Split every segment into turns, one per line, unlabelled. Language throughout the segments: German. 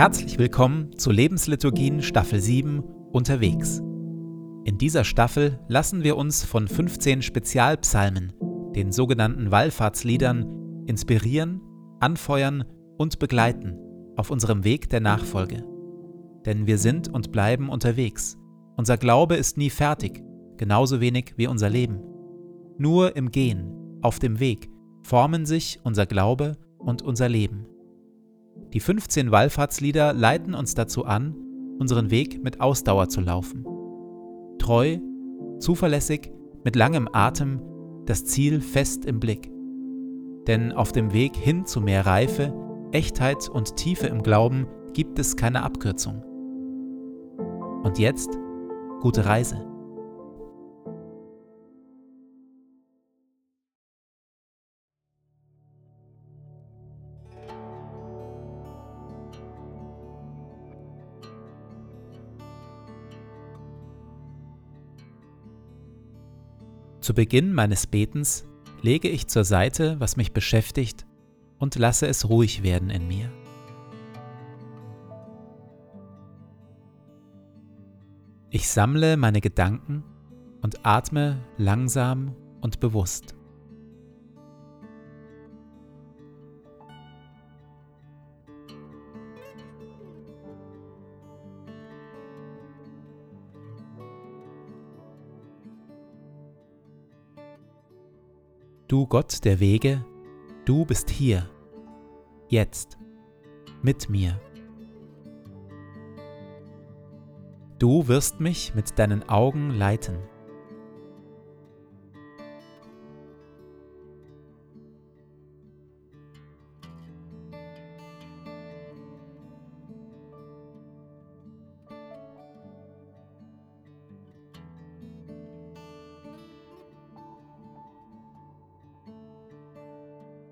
Herzlich willkommen zu Lebensliturgien Staffel 7 Unterwegs. In dieser Staffel lassen wir uns von 15 Spezialpsalmen, den sogenannten Wallfahrtsliedern, inspirieren, anfeuern und begleiten auf unserem Weg der Nachfolge. Denn wir sind und bleiben unterwegs. Unser Glaube ist nie fertig, genauso wenig wie unser Leben. Nur im Gehen, auf dem Weg, formen sich unser Glaube und unser Leben. Die 15 Wallfahrtslieder leiten uns dazu an, unseren Weg mit Ausdauer zu laufen. Treu, zuverlässig, mit langem Atem, das Ziel fest im Blick. Denn auf dem Weg hin zu mehr Reife, Echtheit und Tiefe im Glauben gibt es keine Abkürzung. Und jetzt gute Reise. Zu Beginn meines Betens lege ich zur Seite, was mich beschäftigt, und lasse es ruhig werden in mir. Ich sammle meine Gedanken und atme langsam und bewusst. Du Gott der Wege, du bist hier, jetzt, mit mir. Du wirst mich mit deinen Augen leiten.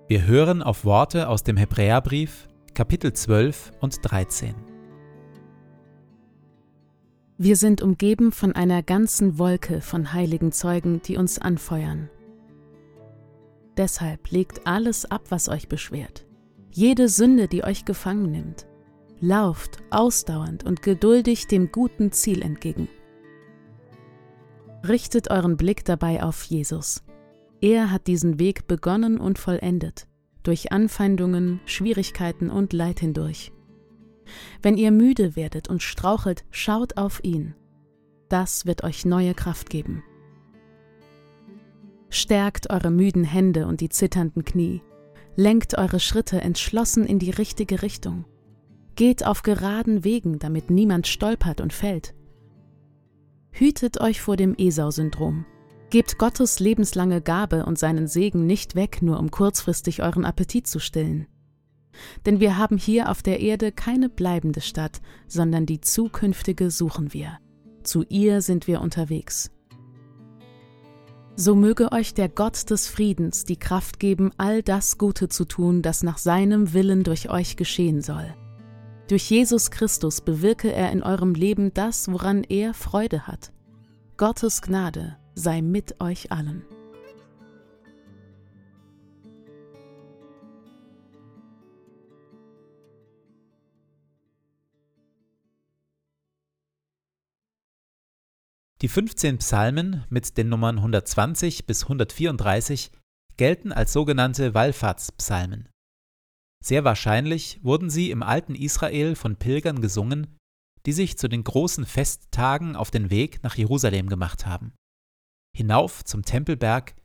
Wir hören auf Worte aus dem Hebräerbrief, Kapitel 12 und 13.
Wir sind umgeben von einer ganzen Wolke von heiligen Zeugen, die uns anfeuern. Deshalb legt alles ab, was euch beschwert, jede Sünde, die euch gefangen nimmt. Lauft ausdauernd und geduldig dem guten Ziel entgegen. Richtet euren Blick dabei auf Jesus, er hat diesen Weg begonnen und vollendet, durch Anfeindungen, Schwierigkeiten und Leid hindurch. Wenn ihr müde werdet und strauchelt, schaut auf ihn. Das wird euch neue Kraft geben. Stärkt eure müden Hände und die zitternden Knie. Lenkt eure Schritte entschlossen in die richtige Richtung. Geht auf geraden Wegen, damit niemand stolpert und fällt. Hütet euch vor dem Esau-Syndrom. Gebt Gottes lebenslange Gabe und seinen Segen nicht weg, nur um kurzfristig euren Appetit zu stillen. Denn wir haben hier auf der Erde keine bleibende Stadt, sondern die zukünftige suchen wir. Zu ihr sind wir unterwegs. So möge euch der Gott des Friedens die Kraft geben, all das Gute zu tun, das nach seinem Willen durch euch geschehen soll. Durch Jesus Christus bewirke er in eurem Leben das, woran er Freude hat. Gottes Gnade sei mit euch allen.
Die 15 Psalmen mit den Nummern 120 bis 134 gelten als sogenannte Wallfahrtspsalmen. Sehr wahrscheinlich wurden sie im alten Israel von Pilgern gesungen, die sich zu den großen Festtagen auf den Weg nach Jerusalem gemacht haben hinauf zum Tempelberg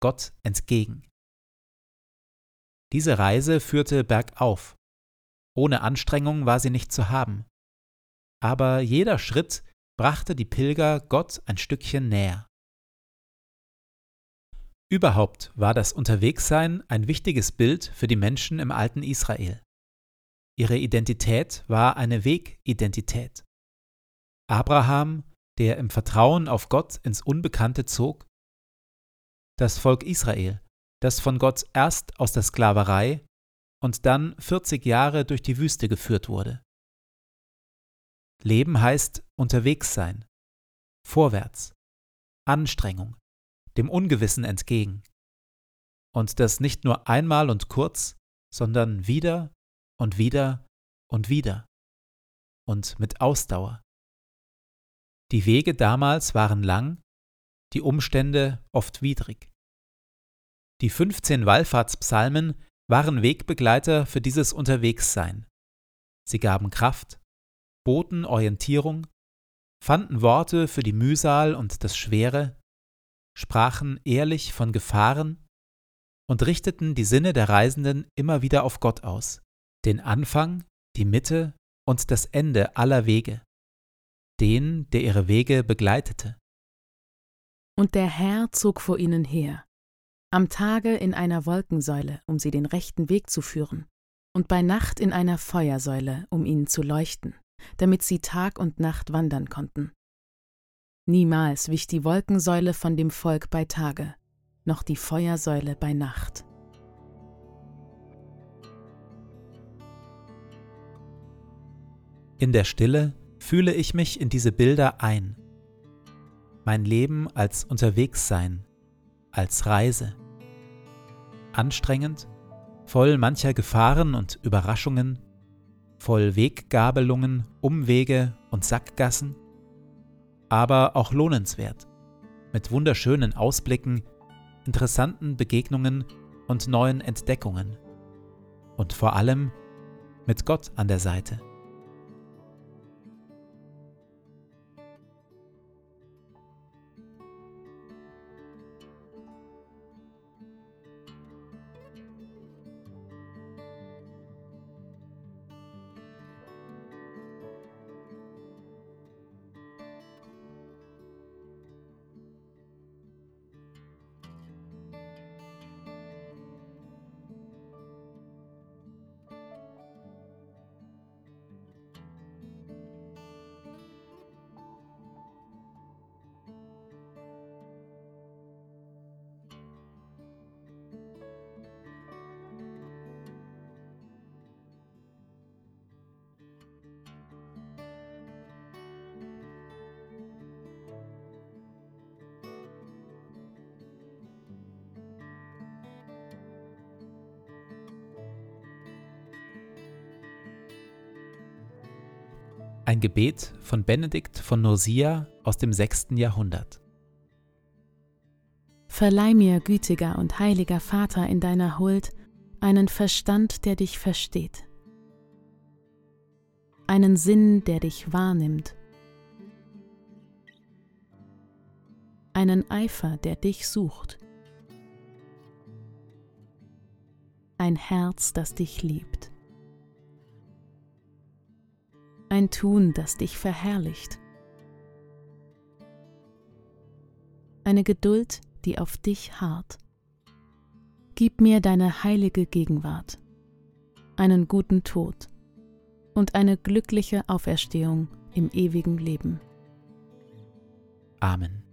Gott entgegen. Diese Reise führte bergauf. Ohne Anstrengung war sie nicht zu haben. Aber jeder Schritt brachte die Pilger Gott ein Stückchen näher. Überhaupt war das Unterwegssein ein wichtiges Bild für die Menschen im alten Israel. Ihre Identität war eine Wegidentität. Abraham der im Vertrauen auf Gott ins Unbekannte zog? Das Volk Israel, das von Gott erst aus der Sklaverei und dann 40 Jahre durch die Wüste geführt wurde. Leben heißt unterwegs sein, vorwärts, Anstrengung, dem Ungewissen entgegen. Und das nicht nur einmal und kurz, sondern wieder und wieder und wieder. und mit Ausdauer. Die Wege damals waren lang, die Umstände oft widrig. Die 15 Wallfahrtspsalmen waren Wegbegleiter für dieses Unterwegssein. Sie gaben Kraft, boten Orientierung, fanden Worte für die Mühsal und das Schwere, sprachen ehrlich von Gefahren und richteten die Sinne der Reisenden immer wieder auf Gott aus, den Anfang, die Mitte und das Ende aller Wege, den, der ihre Wege begleitete.
Und der Herr zog vor ihnen her, am Tage in einer Wolkensäule, um sie den rechten Weg zu führen, und bei Nacht in einer Feuersäule, um ihnen zu leuchten, damit sie Tag und Nacht wandern konnten. Niemals wich die Wolkensäule von dem Volk bei Tage, noch die Feuersäule bei Nacht.
In der Stille fühle ich mich in diese Bilder ein. Mein Leben als Unterwegssein, als Reise. Anstrengend, voll mancher Gefahren und Überraschungen, voll Weggabelungen, Umwege und Sackgassen, aber auch lohnenswert, mit wunderschönen Ausblicken, interessanten Begegnungen und neuen Entdeckungen und vor allem mit Gott an der Seite. Ein Gebet von Benedikt von Nursia aus dem 6. Jahrhundert.
Verleih mir, gütiger und heiliger Vater, in deiner Huld einen Verstand, der dich versteht, einen Sinn, der dich wahrnimmt, einen Eifer, der dich sucht, ein Herz, das dich liebt ein Tun, das dich verherrlicht. Eine Geduld, die auf dich harrt. Gib mir deine heilige Gegenwart, einen guten Tod und eine glückliche Auferstehung im ewigen Leben.
Amen.